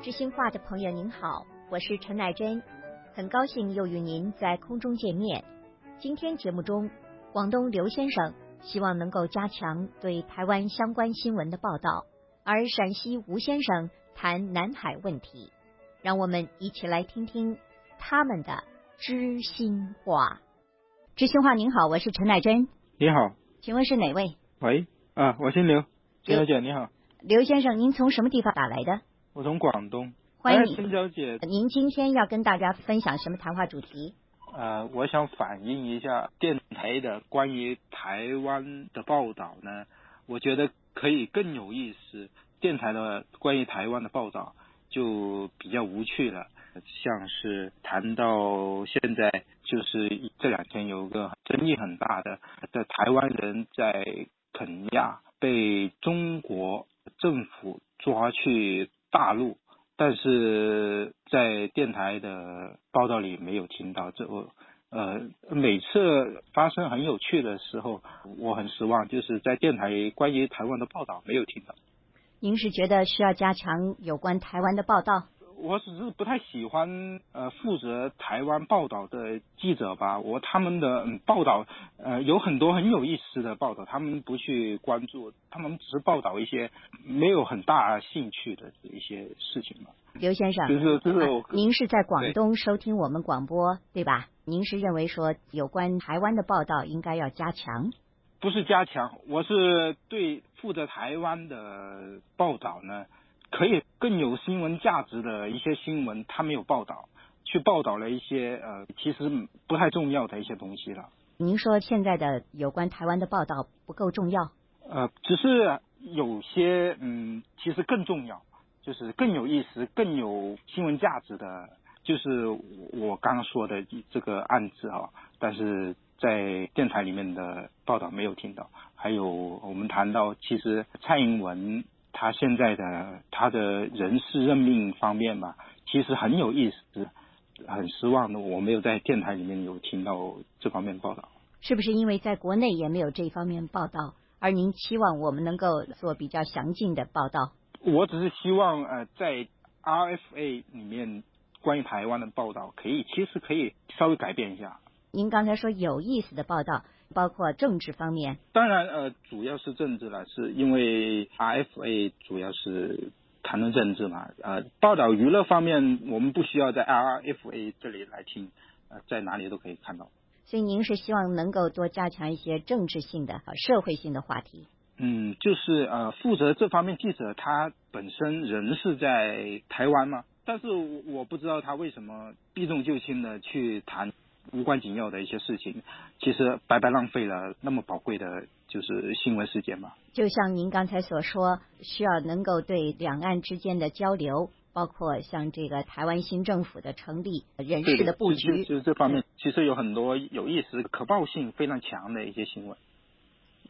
知心话的朋友您好，我是陈乃珍，很高兴又与您在空中见面。今天节目中，广东刘先生希望能够加强对台湾相关新闻的报道，而陕西吴先生谈南海问题。让我们一起来听听他们的知心话。知心话您好，我是陈乃珍。你好，请问是哪位？喂，啊，我姓刘，陈小姐你好。刘先生，您从什么地方打来的？我从广东。欢迎你，陈小姐。您今天要跟大家分享什么谈话主题？呃，我想反映一下电台的关于台湾的报道呢，我觉得可以更有意思。电台的关于台湾的报道就比较无趣了，像是谈到现在，就是这两天有个争议很大的，在台湾人在肯亚被中国政府抓去大陆。但是在电台的报道里没有听到这我，呃，每次发生很有趣的时候，我很失望，就是在电台关于台湾的报道没有听到。您是觉得需要加强有关台湾的报道？我只是不太喜欢呃负责台湾报道的记者吧，我他们的报道呃有很多很有意思的报道，他们不去关注，他们只是报道一些没有很大兴趣的一些事情嘛。刘先生，就是就是，您是在广东收听我们广播对吧？您是认为说有关台湾的报道应该要加强？不是加强，我是对负责台湾的报道呢。可以更有新闻价值的一些新闻，他没有报道，去报道了一些呃，其实不太重要的一些东西了。您说现在的有关台湾的报道不够重要？呃，只是有些嗯，其实更重要，就是更有意思、更有新闻价值的，就是我刚刚说的这个案子啊。但是在电台里面的报道没有听到。还有我们谈到，其实蔡英文。他现在的他的人事任命方面吧，其实很有意思，很失望的，我没有在电台里面有听到这方面报道。是不是因为在国内也没有这方面报道，而您期望我们能够做比较详尽的报道？我只是希望呃，在 RFA 里面关于台湾的报道，可以其实可以稍微改变一下。您刚才说有意思的报道。包括政治方面，当然呃，主要是政治了，是因为 RFA 主要是谈论政治嘛。呃，报道娱乐方面，我们不需要在 RFA 这里来听，呃，在哪里都可以看到。所以您是希望能够多加强一些政治性的、社会性的话题。嗯，就是呃，负责这方面记者他本身人是在台湾嘛，但是我不知道他为什么避重就轻的去谈。无关紧要的一些事情，其实白白浪费了那么宝贵的，就是新闻事件嘛。就像您刚才所说，需要能够对两岸之间的交流，包括像这个台湾新政府的成立、人事的布局，就是这方面，其实有很多有意思、可报性非常强的一些新闻。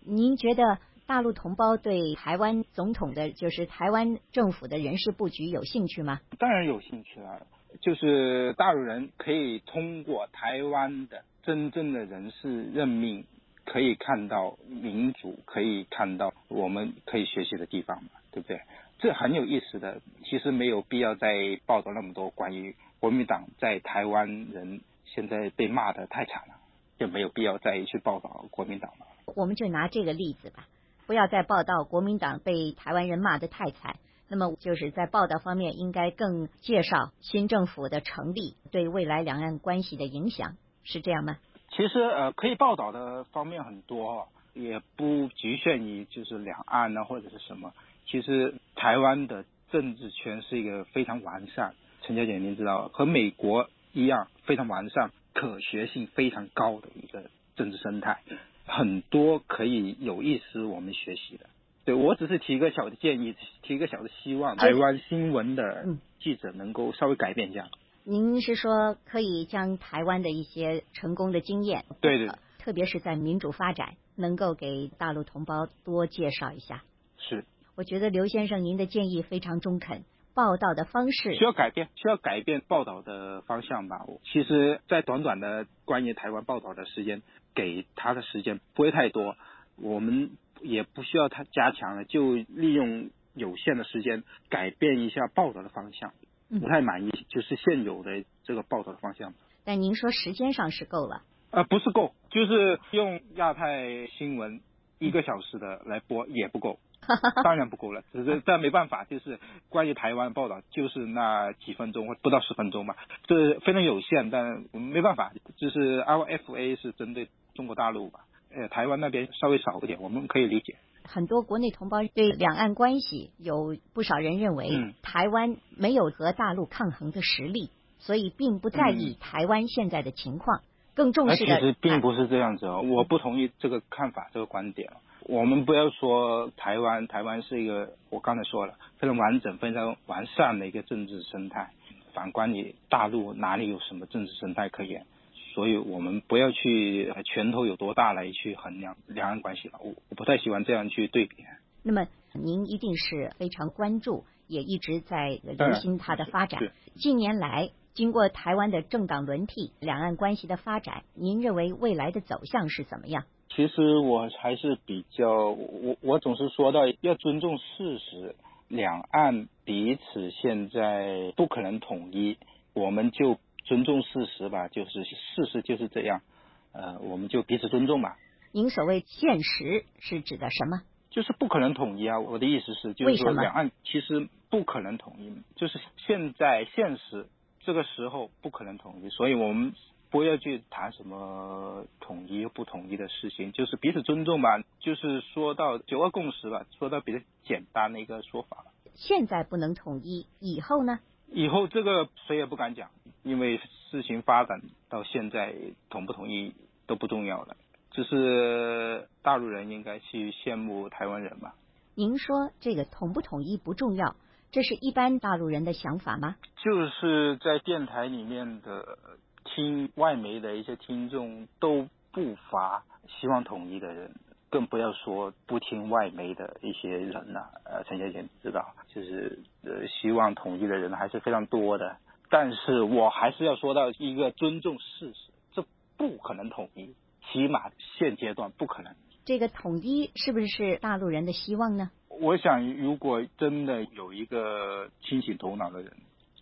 您觉得大陆同胞对台湾总统的，就是台湾政府的人事布局有兴趣吗？当然有兴趣了。就是大陆人可以通过台湾的真正的人事任命，可以看到民主，可以看到我们可以学习的地方嘛，对不对？这很有意思的。其实没有必要再报道那么多关于国民党在台湾人现在被骂的太惨了，就没有必要再去报道国民党了。我们就拿这个例子吧，不要再报道国民党被台湾人骂的太惨。那么就是在报道方面，应该更介绍新政府的成立对未来两岸关系的影响，是这样吗？其实呃，可以报道的方面很多，也不局限于就是两岸呢或者是什么。其实台湾的政治圈是一个非常完善，陈小姐您知道，和美国一样非常完善、可学性非常高的一个政治生态，很多可以有意思我们学习的。对，我只是提一个小的建议，提一个小的希望，台湾新闻的记者能够稍微改变一下。您是说可以将台湾的一些成功的经验，对对，特别是在民主发展，能够给大陆同胞多介绍一下。是，我觉得刘先生您的建议非常中肯，报道的方式需要改变，需要改变报道的方向吧。其实，在短短的关于台湾报道的时间，给他的时间不会太多，我们。也不需要他加强了，就利用有限的时间改变一下报道的方向，不太满意，就是现有的这个报道的方向。但您说时间上是够了？呃，不是够，就是用亚太新闻一个小时的来播也不够，当然不够了。只是但没办法，就是关于台湾报道，就是那几分钟或不到十分钟吧，这非常有限。但我们没办法，就是 RFA 是针对中国大陆吧，呃，台湾那边稍微少一点，我们可以理解。很多国内同胞对两岸关系有不少人认为，台湾没有和大陆抗衡的实力，所以并不在意台湾现在的情况。更重视的其实并不是这样子哦，我不同意这个看法，这个观点。我们不要说台湾，台湾是一个我刚才说了非常完整、非常完善的一个政治生态。反观你大陆哪里有什么政治生态可言？所以我们不要去拳头有多大来去衡量两岸关系了。我我不太喜欢这样去对比。那么您一定是非常关注，也一直在留心它的发展。近年来。经过台湾的政党轮替，两岸关系的发展，您认为未来的走向是怎么样？其实我还是比较，我我总是说到要尊重事实，两岸彼此现在不可能统一，我们就尊重事实吧，就是事实就是这样，呃，我们就彼此尊重吧。您所谓现实是指的什么？就是不可能统一啊！我的意思是，就是说两岸其实不可能统一，就是现在现实。这个时候不可能统一，所以我们不要去谈什么统一不统一的事情，就是彼此尊重吧。就是说到九二共识吧，说到比较简单的一个说法。现在不能统一，以后呢？以后这个谁也不敢讲，因为事情发展到现在，统不统一都不重要了。只是大陆人应该去羡慕台湾人吧。您说这个统不统一不重要。这是一般大陆人的想法吗？就是在电台里面的听外媒的一些听众都不乏希望统一的人，更不要说不听外媒的一些人了。呃，陈先生知道，就是呃希望统一的人还是非常多的。但是我还是要说到一个尊重事实，这不可能统一，起码现阶段不可能。这个统一是不是是大陆人的希望呢？我想，如果真的有一个清醒头脑的人，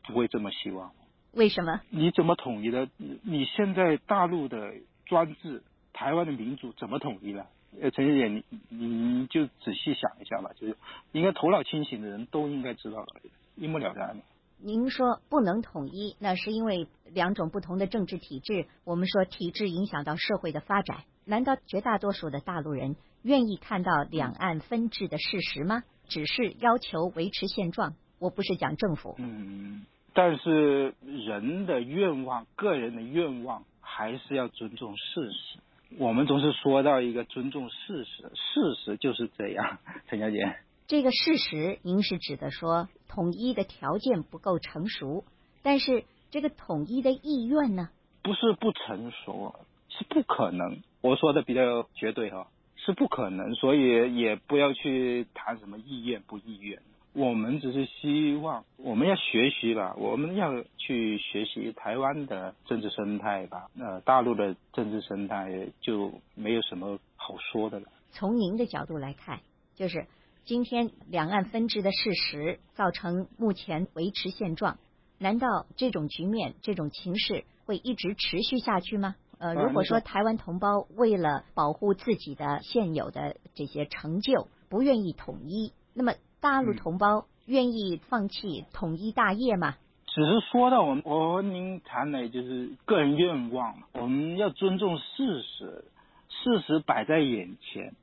不会这么希望。为什么？你怎么统一的？你现在大陆的专制，台湾的民主怎么统一了？呃，陈小姐，你你就仔细想一下吧，就是应该头脑清醒的人都应该知道了，一目了然。您说不能统一，那是因为两种不同的政治体制。我们说体制影响到社会的发展，难道绝大多数的大陆人？愿意看到两岸分治的事实吗？只是要求维持现状。我不是讲政府。嗯，但是人的愿望，个人的愿望，还是要尊重事实。我们总是说到一个尊重事实，事实就是这样。陈小姐，这个事实，您是指的说统一的条件不够成熟，但是这个统一的意愿呢？不是不成熟，是不可能。我说的比较绝对哈。是不可能，所以也不要去谈什么意愿不意愿。我们只是希望，我们要学习吧，我们要去学习台湾的政治生态吧。呃，大陆的政治生态就没有什么好说的了。从您的角度来看，就是今天两岸分治的事实造成目前维持现状，难道这种局面、这种情势会一直持续下去吗？呃，如果说台湾同胞为了保护自己的现有的这些成就，不愿意统一，那么大陆同胞愿意放弃统一大业吗？只是说到我们，我和您谈的就是个人愿望，我们要尊重事实，事实摆在眼前，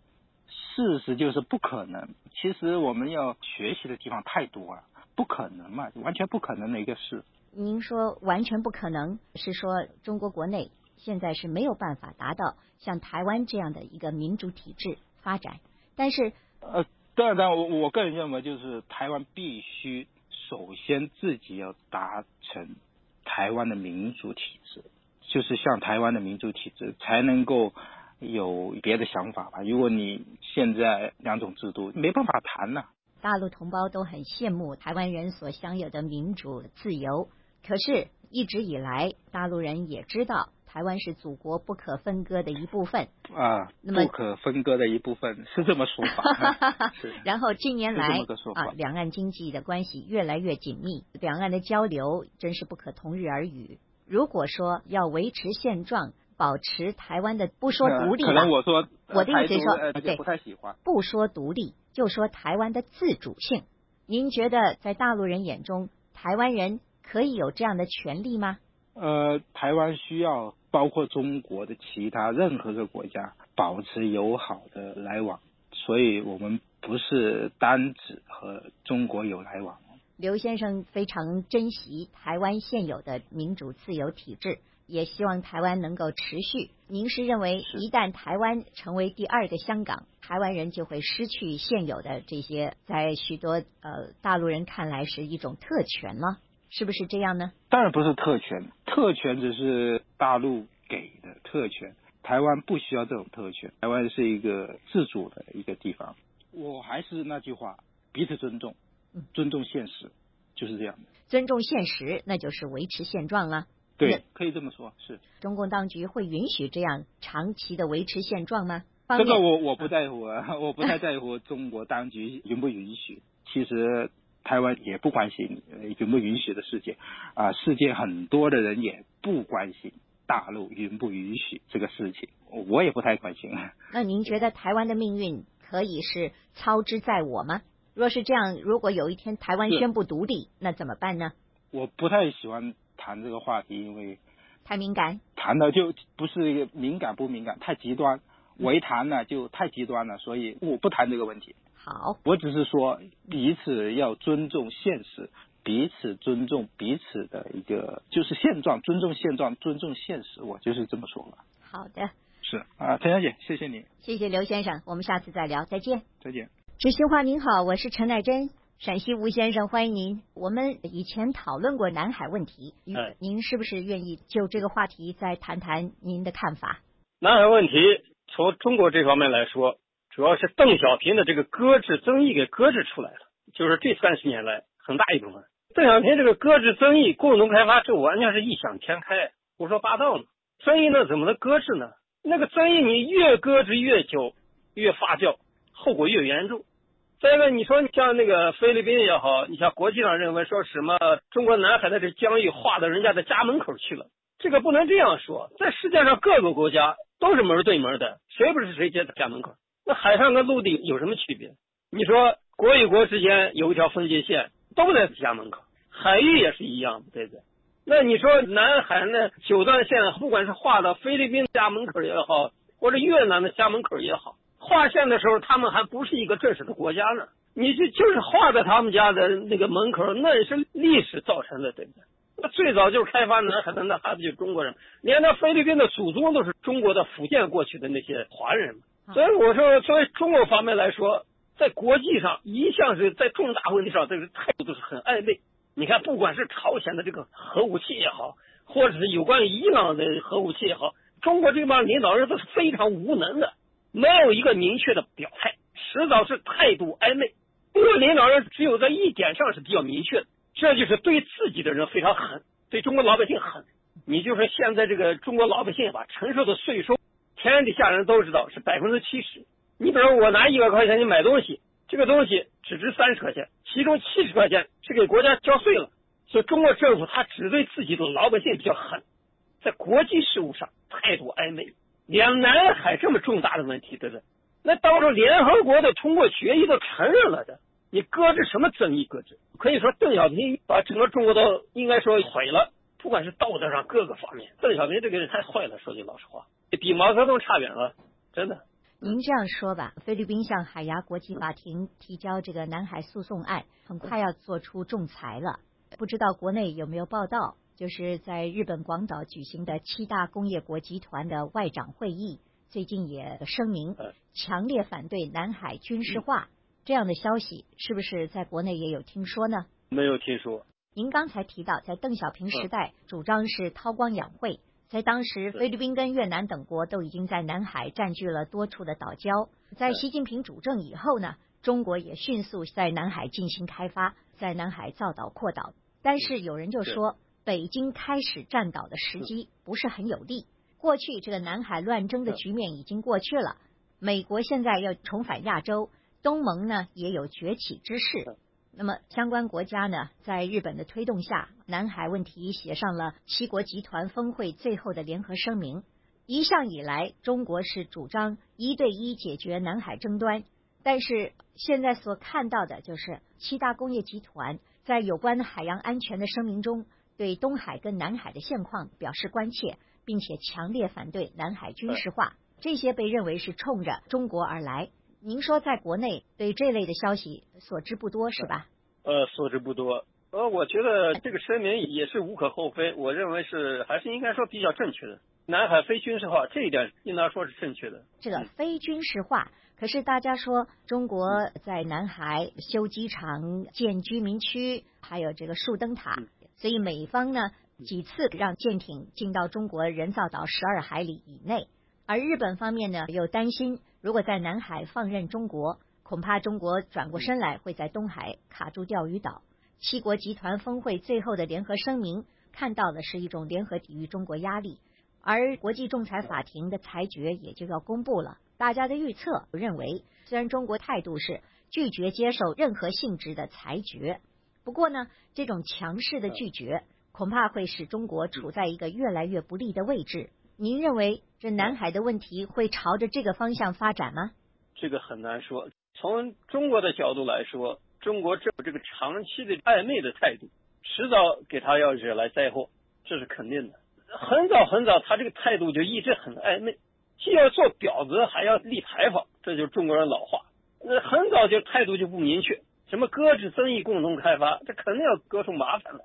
事实就是不可能。其实我们要学习的地方太多了，不可能嘛，完全不可能的一个事。您说完全不可能，是说中国国内？现在是没有办法达到像台湾这样的一个民主体制发展，但是呃，当然，我我个人认为，就是台湾必须首先自己要达成台湾的民主体制，就是像台湾的民主体制，才能够有别的想法吧。如果你现在两种制度没办法谈呢？大陆同胞都很羡慕台湾人所享有的民主自由，可是。一直以来，大陆人也知道台湾是祖国不可分割的一部分啊，那么不可分割的一部分是这么说法。然后近年来啊，两岸经济的关系越来越紧密，两岸的交流真是不可同日而语。如果说要维持现状，保持台湾的不说独立呃可，能我说我的意思是说对不太喜欢。不说独立，就说台湾的自主性。您觉得在大陆人眼中，台湾人可以有这样的权利吗？呃，台湾需要包括中国的其他任何个国家保持友好的来往，所以我们不是单指和中国有来往。刘先生非常珍惜台湾现有的民主自由体制，也希望台湾能够持续。您是认为一旦台湾成为第二个香港，台湾人就会失去现有的这些在许多呃大陆人看来是一种特权吗？是不是这样呢？当然不是特权，特权只是大陆给的特权，台湾不需要这种特权，台湾是一个自主的一个地方。我还是那句话，彼此尊重嗯，尊重现实，就是这样的。尊重现实，那就是维持现状了。那对，可以这么说，是中共当局会允许这样长期的维持现状吗？这个我我不在乎，啊，我不太在乎中国当局允不允许。其实台湾也不关心呃允不允许的事情啊，世界很多的人也不关心大陆允不允许这个事情，我也不太关心。那您觉得台湾的命运可以是操之在我吗？若是这样，如果有一天台湾宣布独立，那怎么办呢？我不太喜欢谈这个话题，因为太敏感。谈的就不是一个敏感不敏感，太极端。我一谈呢就太极端了，所以我不谈这个问题。好，我只是说彼此要尊重现实，彼此尊重彼此的一个就是现状，尊重现状，尊重现实，我就是这么说了。好的，是啊，陈小姐，谢谢你，谢谢刘先生，我们下次再聊，再见。再见。知心话您好，我是陈乃真，陕西吴先生，欢迎您。我们以前讨论过南海问题，您是不是愿意就这个话题再谈谈您的看法？南海问题从中国这方面来说，主要是邓小平的这个搁置争议给搁置出来了，就是这三十年来很大一部分。邓小平这个搁置争议、共同开发，这完全是异想天开、胡说八道呢。争议呢怎么能搁置呢？那个争议你越搁置越久，越发酵，后果越严重。再一个，你说你像那个菲律宾也好，你像国际上认为说什么中国南海的这疆域划到人家的家门口去了，这个不能这样说。在世界上各个国家都是门对门的，谁不是谁家的家门口？那海上跟陆地有什么区别？你说国与国之间有一条分界线，都在家门口，海域也是一样的，对不对？那你说南海那九段线，不管是划到菲律宾家门口也好，或者越南的家门口也好，划线的时候他们还不是一个正式的国家呢。你这就是划在他们家的那个门口，那也是历史造成的，对不对？那最早就是开发南海的，那还不就是中国人？连那菲律宾的祖宗都是中国的福建过去的那些华人嘛。所以我说，作为中国方面来说，在国际上一向是在重大问题上，这个态度都是很暧昧。你看，不管是朝鲜的这个核武器也好，或者是有关于伊朗的核武器也好，中国这帮领导人都是非常无能的，没有一个明确的表态，迟早是态度暧昧。中国领导人只有在一点上是比较明确的，这就是对自己的人非常狠，对中国老百姓狠。你就说现在这个中国老百姓吧，承受的税收，天底下人都知道是百分之七十。你比如我拿一百块钱去买东西，这个东西只值三十块钱，其中七十块钱是给国家交税了。所以中国政府他只对自己的老百姓比较狠，在国际事务上态度暧昧。两南海这么重大的问题，对不对？那到时候联合国的通过决议都承认了的，你搁置什么争议搁置？可以说邓小平把整个中国都应该说毁了，不管是道德上各个方面，邓小平这个人太坏了，说句老实话，比毛泽东差远了，真的。您这样说吧，菲律宾向海牙国际法庭提交这个南海诉讼案，很快要做出仲裁了。不知道国内有没有报道？就是在日本广岛举行的七大工业国集团的外长会议，最近也声明嗯强烈反对南海军事化。这样的消息是不是在国内也有听说呢？没有听说。您刚才提到，在邓小平时代，主张是韬光养晦。在当时，菲律宾跟越南等国都已经在南海占据了多处的岛礁。在习近平主政以后呢，中国也迅速在南海进行开发，在南海造岛扩岛。但是有人就说，北京开始占岛的时机不是很有利。过去这个南海乱争的局面已经过去了，美国现在要重返亚洲，东盟呢也有崛起之势。那么相关国家呢，在日本的推动下，南海问题写上了七国集团峰会最后的联合声明。一向以来，中国是主张一对一解决南海争端，但是现在所看到的就是七大工业集团在有关海洋安全的声明中。对东海跟南海的现况表示关切，并且强烈反对南海军事化，这些被认为是冲着中国而来。您说在国内对这类的消息所知不多是吧？呃，所知不多。呃，我觉得这个声明也是无可厚非，我认为是还是应该说比较正确的。南海非军事化这一点应当说是正确的。这个非军事化，可是大家说中国在南海修机场、建居民区，还有这个树灯塔。所以美方呢几次让舰艇进到中国人造岛十二海里以内，而日本方面呢又担心，如果在南海放任中国，恐怕中国转过身来会在东海卡住钓鱼岛。七国集团峰会最后的联合声明看到的是一种联合抵御中国压力，而国际仲裁法庭的裁决也就要公布了。大家的预测认为，虽然中国态度是拒绝接受任何性质的裁决。不过呢，这种强势的拒绝恐怕会使中国处在一个越来越不利的位置。您认为这南海的问题会朝着这个方向发展吗？这个很难说。从中国的角度来说，中国政府这个长期的暧昧的态度，迟早给他要惹来灾祸，这是肯定的。很早很早，他这个态度就一直很暧昧，既要做婊子，还要立牌坊，这就是中国人老话。那很早就态度就不明确。什么搁置争议共同开发，这肯定要搁出麻烦来。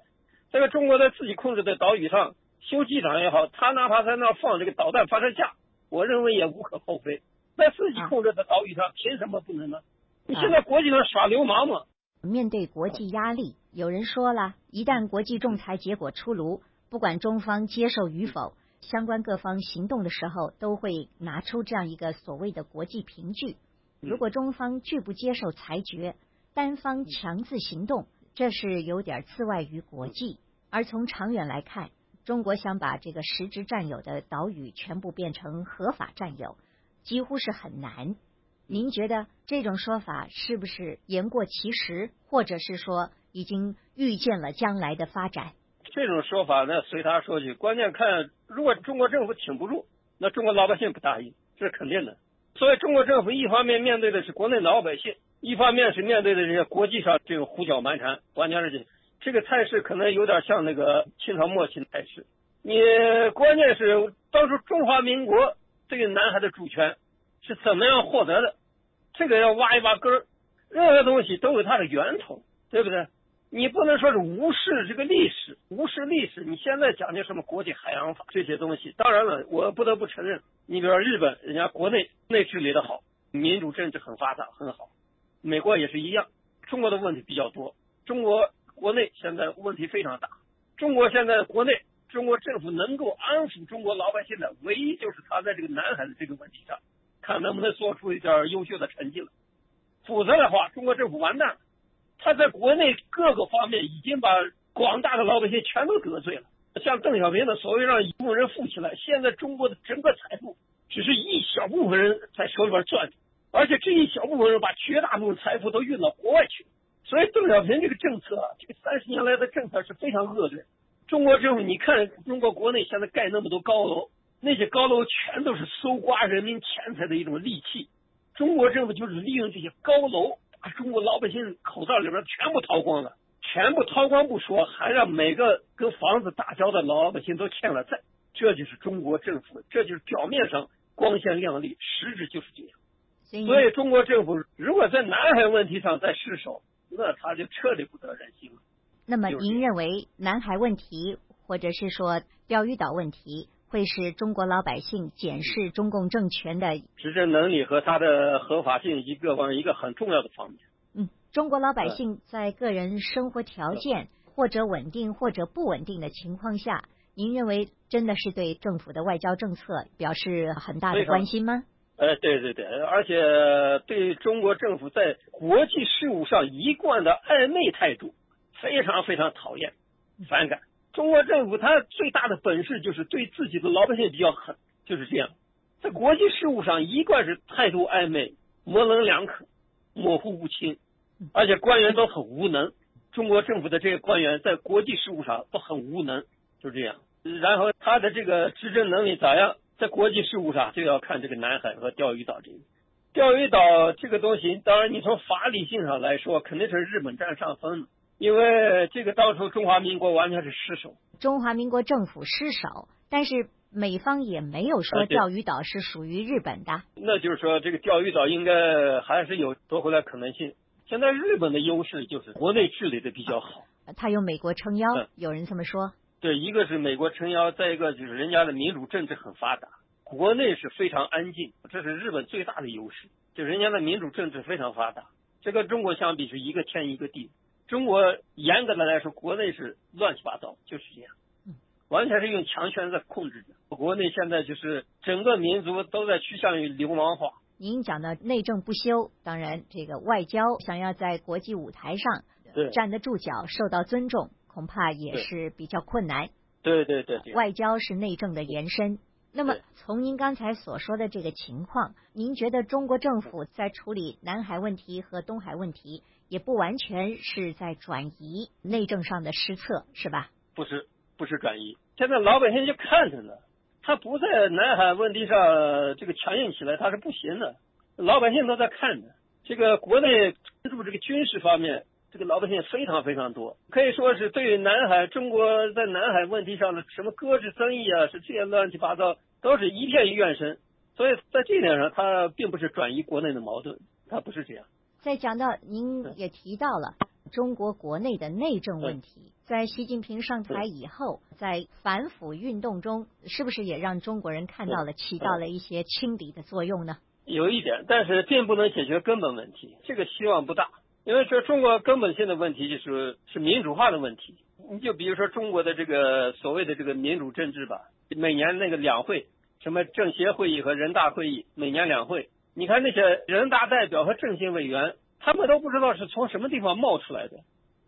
这个中国在自己控制的岛屿上修机场也好，他哪怕在那放这个导弹发射架，我认为也无可厚非。在自己控制的岛屿上，凭什么不能呢？你现在国际上耍流氓嘛？面对国际压力，有人说了一旦国际仲裁结果出炉，不管中方接受与否，相关各方行动的时候都会拿出这样一个所谓的国际凭据。如果中方拒不接受裁决，单方强制行动，这是有点自外于国际。而从长远来看，中国想把这个实质占有的岛屿全部变成合法占有，几乎是很难。您觉得这种说法是不是言过其实，或者是说已经预见了将来的发展？这种说法呢，随他说去。关键看，如果中国政府挺不住，那中国老百姓不答应，这是肯定的。所以，中国政府一方面面对的是国内老百姓。一方面是面对的这些国际上这个胡搅蛮缠，完全是这这个态势可能有点像那个清朝末期的态势。你关键是当初中华民国这个南海的主权是怎么样获得的？这个要挖一挖根儿。任何东西都有它的源头，对不对？你不能说是无视这个历史，无视历史。你现在讲究什么国际海洋法这些东西？当然了，我不得不承认，你比如说日本，人家国内内治理的好，民主政治很发达，很好。美国也是一样，中国的问题比较多。中国国内现在问题非常大。中国现在国内，中国政府能够安抚中国老百姓的，唯一就是他在这个南海的这个问题上，看能不能做出一点优秀的成绩了。否则的话，中国政府完蛋了。他在国内各个方面已经把广大的老百姓全都得罪了。像邓小平的所谓让一部分人富起来，现在中国的整个财富只是一小部分人在手里边攥着。而且这一小部分人把绝大部分财富都运到国外去，所以邓小平这个政策，这个三十年来的政策是非常恶劣。中国政府，你看中国国内现在盖那么多高楼，那些高楼全都是搜刮人民钱财的一种利器。中国政府就是利用这些高楼，把中国老百姓口袋里边全部掏光了，全部掏光不说，还让每个跟房子打交道的老百姓都欠了债。这就是中国政府，这就是表面上光鲜亮丽，实质就是这样。所以，中国政府如果在南海问题上再失手，那他就彻底不得人心了。那么，您认为南海问题，或者是说钓鱼岛问题，会是中国老百姓检视中共政权的执政能力和它的合法性以及各方一个很重要的方面？嗯，中国老百姓在个人生活条件或者稳定或者不稳定的情况下，您认为真的是对政府的外交政策表示很大的关心吗？呃，对对对，而且对中国政府在国际事务上一贯的暧昧态度，非常非常讨厌、反感。中国政府他最大的本事就是对自己的老百姓比较狠，就是这样。在国际事务上一贯是态度暧昧、模棱两可、模糊不清，而且官员都很无能。中国政府的这些官员在国际事务上都很无能，就这样。然后他的这个执政能力咋样？在国际事务上就要看这个南海和钓鱼岛这个。钓鱼岛这个东西，当然你从法理性上来说，肯定是日本占上风，因为这个当初中华民国完全是失守，中华民国政府失守，但是美方也没有说钓鱼岛是属于日本的。那就是说，这个钓鱼岛应该还是有夺回来可能性。现在日本的优势就是国内治理的比较好，他有美国撑腰，有人这么说。对，一个是美国撑腰，再一个就是人家的民主政治很发达，国内是非常安静，这是日本最大的优势。就人家的民主政治非常发达，这跟中国相比是一个天一个地。中国严格的来说，国内是乱七八糟，就是这样，完全是用强权在控制着。国内现在就是整个民族都在趋向于流氓化。您讲的内政不修，当然这个外交想要在国际舞台上站得住脚、受到尊重。恐怕也是比较困难。对对对，外交是内政的延伸。那么，从您刚才所说的这个情况，您觉得中国政府在处理南海问题和东海问题，也不完全是在转移内政上的失策，是吧？不是，不是转移。现在老百姓就看着呢，他不在南海问题上这个强硬起来，他是不行的。老百姓都在看着，这个国内关注这个军事方面。这个老百姓非常非常多，可以说是对于南海中国在南海问题上的什么搁置争议啊，是这些乱七八糟，都是一片怨声。所以在这点上，他并不是转移国内的矛盾，他不是这样。再讲到您也提到了中国国内的内政问题，在习近平上台以后，在反腐运动中，是不是也让中国人看到了起到了一些清理的作用呢？有一点，但是并不能解决根本问题，这个希望不大。因为这中国根本性的问题就是是民主化的问题。你就比如说中国的这个所谓的这个民主政治吧，每年那个两会，什么政协会议和人大会议，每年两会。你看那些人大代表和政协委员，他们都不知道是从什么地方冒出来的，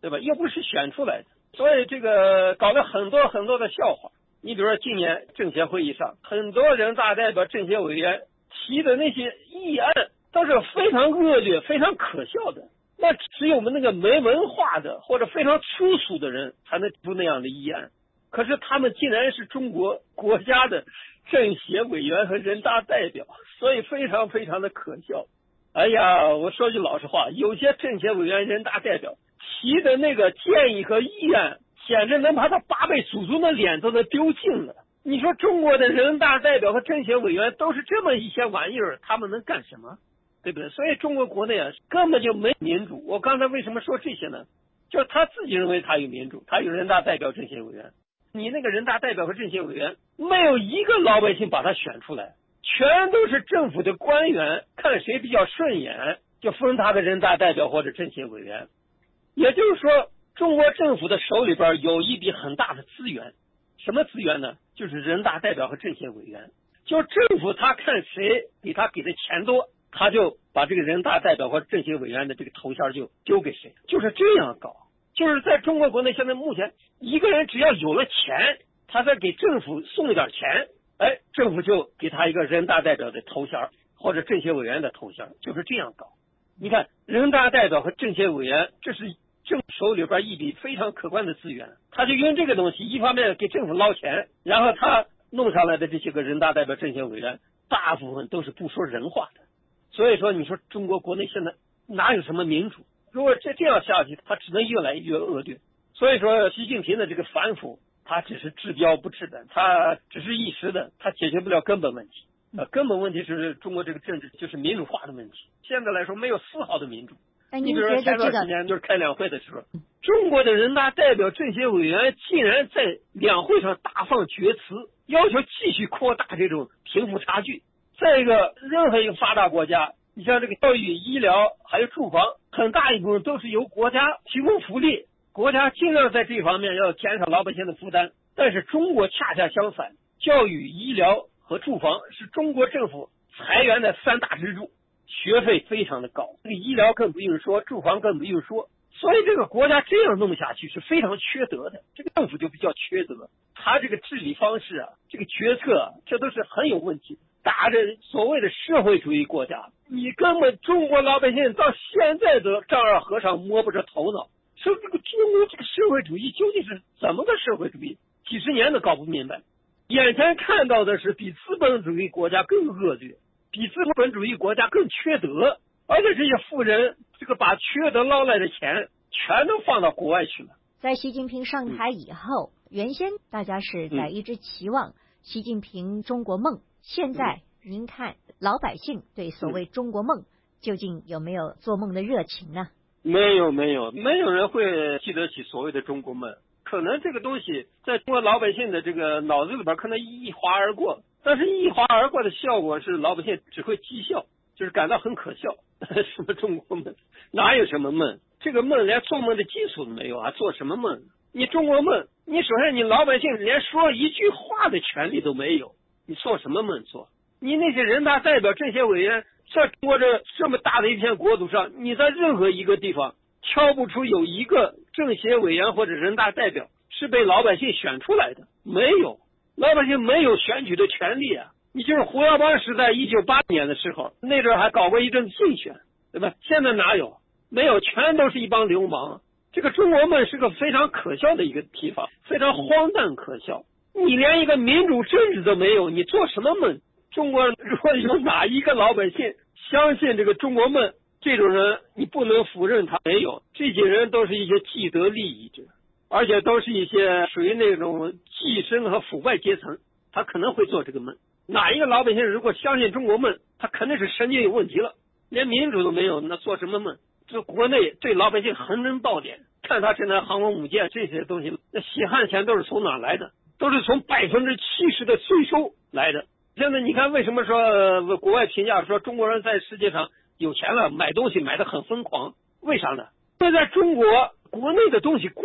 对吧？又不是选出来的，所以这个搞了很多很多的笑话。你比如说今年政协会议上，很多人大代表、政协委员提的那些议案都是非常恶劣、非常可笑的。那只有我们那个没文化的或者非常粗俗的人才能出那样的议案，可是他们竟然是中国国家的政协委员和人大代表，所以非常非常的可笑。哎呀，我说句老实话，有些政协委员、人大代表提的那个建议和议案，简直能把他八辈祖宗的脸都能丢尽了。你说中国的人大代表和政协委员都是这么一些玩意儿，他们能干什么？对不对？所以中国国内啊，根本就没民主。我刚才为什么说这些呢？就他自己认为他有民主，他有人大代表、政协委员。你那个人大代表和政协委员，没有一个老百姓把他选出来，全都是政府的官员看谁比较顺眼，就封他的人大代表或者政协委员。也就是说，中国政府的手里边有一笔很大的资源，什么资源呢？就是人大代表和政协委员。就政府他看谁比他给的钱多。他就把这个人大代表或政协委员的这个头衔就丢给谁，就是这样搞。就是在中国国内，现在目前一个人只要有了钱，他再给政府送一点钱，哎，政府就给他一个人大代表的头衔或者政协委员的头衔，就是这样搞。你看，人大代表和政协委员，这是政府手里边一笔非常可观的资源，他就用这个东西，一方面给政府捞钱，然后他弄上来的这些个人大代表、政协委员，大部分都是不说人话的。所以说，你说中国国内现在哪有什么民主？如果这这样下去，它只能越来越恶劣。所以说，习近平的这个反腐，他只是治标不治本，他只是一时的，他解决不了根本问题。呃，根本问题是中国这个政治就是民主化的问题。现在来说，没有丝毫的民主。你比如说前段时间就是开两会的时候，中国的人大代表、政协委员竟然在两会上大放厥词，要求继续扩大这种贫富差距。再一个，任何一个发达国家，你像这个教育、医疗还有住房，很大一部分都是由国家提供福利，国家尽量在这方面要减少老百姓的负担。但是中国恰恰相反，教育、医疗和住房是中国政府裁员的三大支柱，学费非常的高。这个医疗更不用说，住房更不用说。所以这个国家这样弄下去是非常缺德的，这个政府就比较缺德，他这个治理方式啊，这个决策啊，这都是很有问题。打着所谓的社会主义国家，你根本中国老百姓到现在都丈二和尚摸不着头脑，说这个中国这个社会主义究竟是怎么个社会主义？几十年都搞不明白。眼前看到的是比资本主义国家更恶劣，比资本主义国家更缺德，而且这些富人这个把缺德捞来的钱全都放到国外去了。在习近平上台以后，原先大家是在一直期望习近平中国梦。现在您看，老百姓对所谓中国梦究竟有没有做梦的热情呢？没有，没有，没有人会记得起所谓的中国梦。可能这个东西在中国老百姓的这个脑子里边可能一划而过，但是一划而过的效果是老百姓只会讥笑，就是感到很可笑。什么中国梦？哪有什么梦？这个梦连做梦的技术都没有啊！做什么梦？你中国梦，你首先你老百姓连说一句话的权利都没有。你做什么梦做？你那些人大代表、政协委员，在中国这这么大的一片国土上，你在任何一个地方挑不出有一个政协委员或者人大代表是被老百姓选出来的？没有，老百姓没有选举的权利啊！你就是胡耀邦时代，一九八年的时候，那阵还搞过一阵竞选，对吧？现在哪有？没有，全都是一帮流氓。这个中国梦是个非常可笑的一个提法，非常荒诞可笑。你连一个民主政治都没有，你做什么梦？中国如果有哪一个老百姓相信这个中国梦，这种人你不能否认他没有。这些人都是一些既得利益者，而且都是一些属于那种寄生和腐败阶层，他可能会做这个梦。哪一个老百姓如果相信中国梦，他肯定是神经有问题了，连民主都没有，那做什么梦？这国内对老百姓横征暴敛，看他现在航空母舰这些东西，那血汗钱都是从哪来的？都是从百分之七十的税收来的。现在你看，为什么说国外评价说中国人在世界上有钱了，买东西买的很疯狂？为啥呢？现在中国国内的东西贵，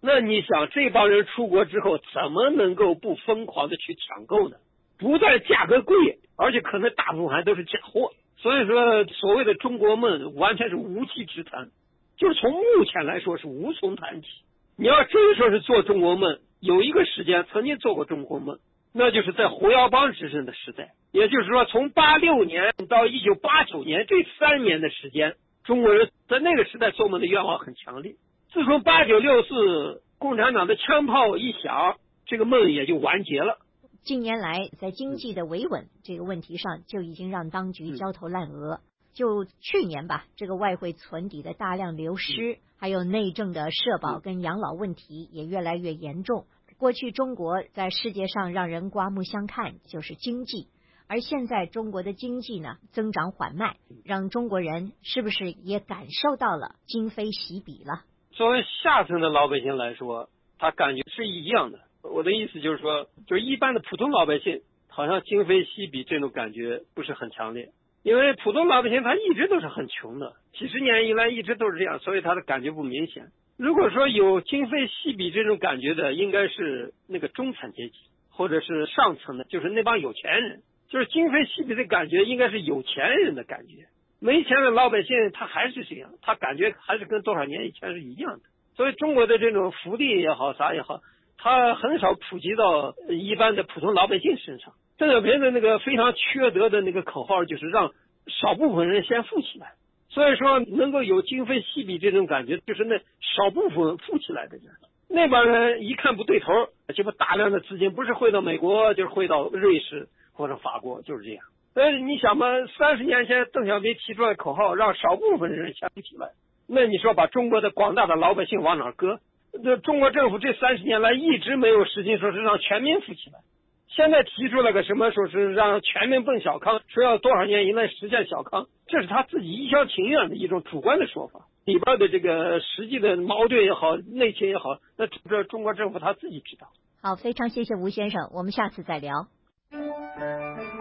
那你想这帮人出国之后怎么能够不疯狂的去抢购呢？不但价格贵，而且可能大部分还都是假货。所以说，所谓的中国梦完全是无稽之谈，就是从目前来说是无从谈起。你要真说是做中国梦。有一个时间曾经做过中国梦，那就是在胡耀邦执政的时代，也就是说从八六年到一九八九年这三年的时间，中国人在那个时代做梦的愿望很强烈。自从八九六四共产党的枪炮一响，这个梦也就完结了。近年来，在经济的维稳这个问题上，就已经让当局焦头烂额。就去年吧，这个外汇存底的大量流失，还有内政的社保跟养老问题也越来越严重。过去中国在世界上让人刮目相看就是经济，而现在中国的经济呢增长缓慢，让中国人是不是也感受到了今非昔比了？作为下层的老百姓来说，他感觉是一样的。我的意思就是说，就是一般的普通老百姓，好像今非昔比这种感觉不是很强烈。因为普通老百姓他一直都是很穷的，几十年以来一直都是这样，所以他的感觉不明显。如果说有今非昔比这种感觉的，应该是那个中产阶级，或者是上层的，就是那帮有钱人。就是今非昔比的感觉，应该是有钱人的感觉。没钱的老百姓他还是这样，他感觉还是跟多少年以前是一样的。所以中国的这种福利也好，啥也好，他很少普及到一般的普通老百姓身上。邓小平的那个非常缺德的那个口号，就是让少部分人先富起来。所以说，能够有今非昔比这种感觉，就是那少部分富起来的人。那帮人一看不对头，就把大量的资金不是汇到美国，就是汇到瑞士或者法国，就是这样。但是你想嘛，三十年前邓小平提出来口号，让少部分人先富起来，那你说把中国的广大的老百姓往哪搁？这中国政府这三十年来一直没有实行，说是让全民富起来。现在提出了个什么，说是让全民奔小康，说要多少年以内实现小康，这是他自己一厢情愿的一种主观的说法。里边的这个实际的矛盾也好，内情也好，那这中国政府他自己知道。好，非常谢谢吴先生，我们下次再聊。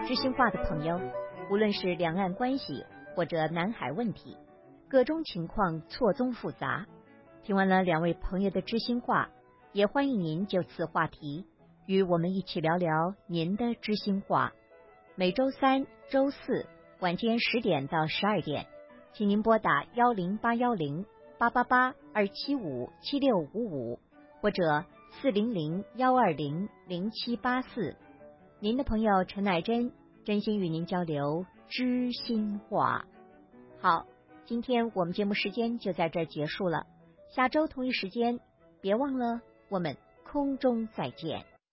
知心话的朋友，无论是两岸关系或者南海问题，各种情况错综复杂。听完了两位朋友的知心话，也欢迎您就此话题。与我们一起聊聊您的知心话。每周三、周四晚间十点到十二点，请您拨打幺零八幺零八八八二七五七六五五，或者四零零幺二零零七八四。您的朋友陈乃真，真心与您交流知心话。好，今天我们节目时间就在这儿结束了，下周同一时间，别忘了我们空中再见。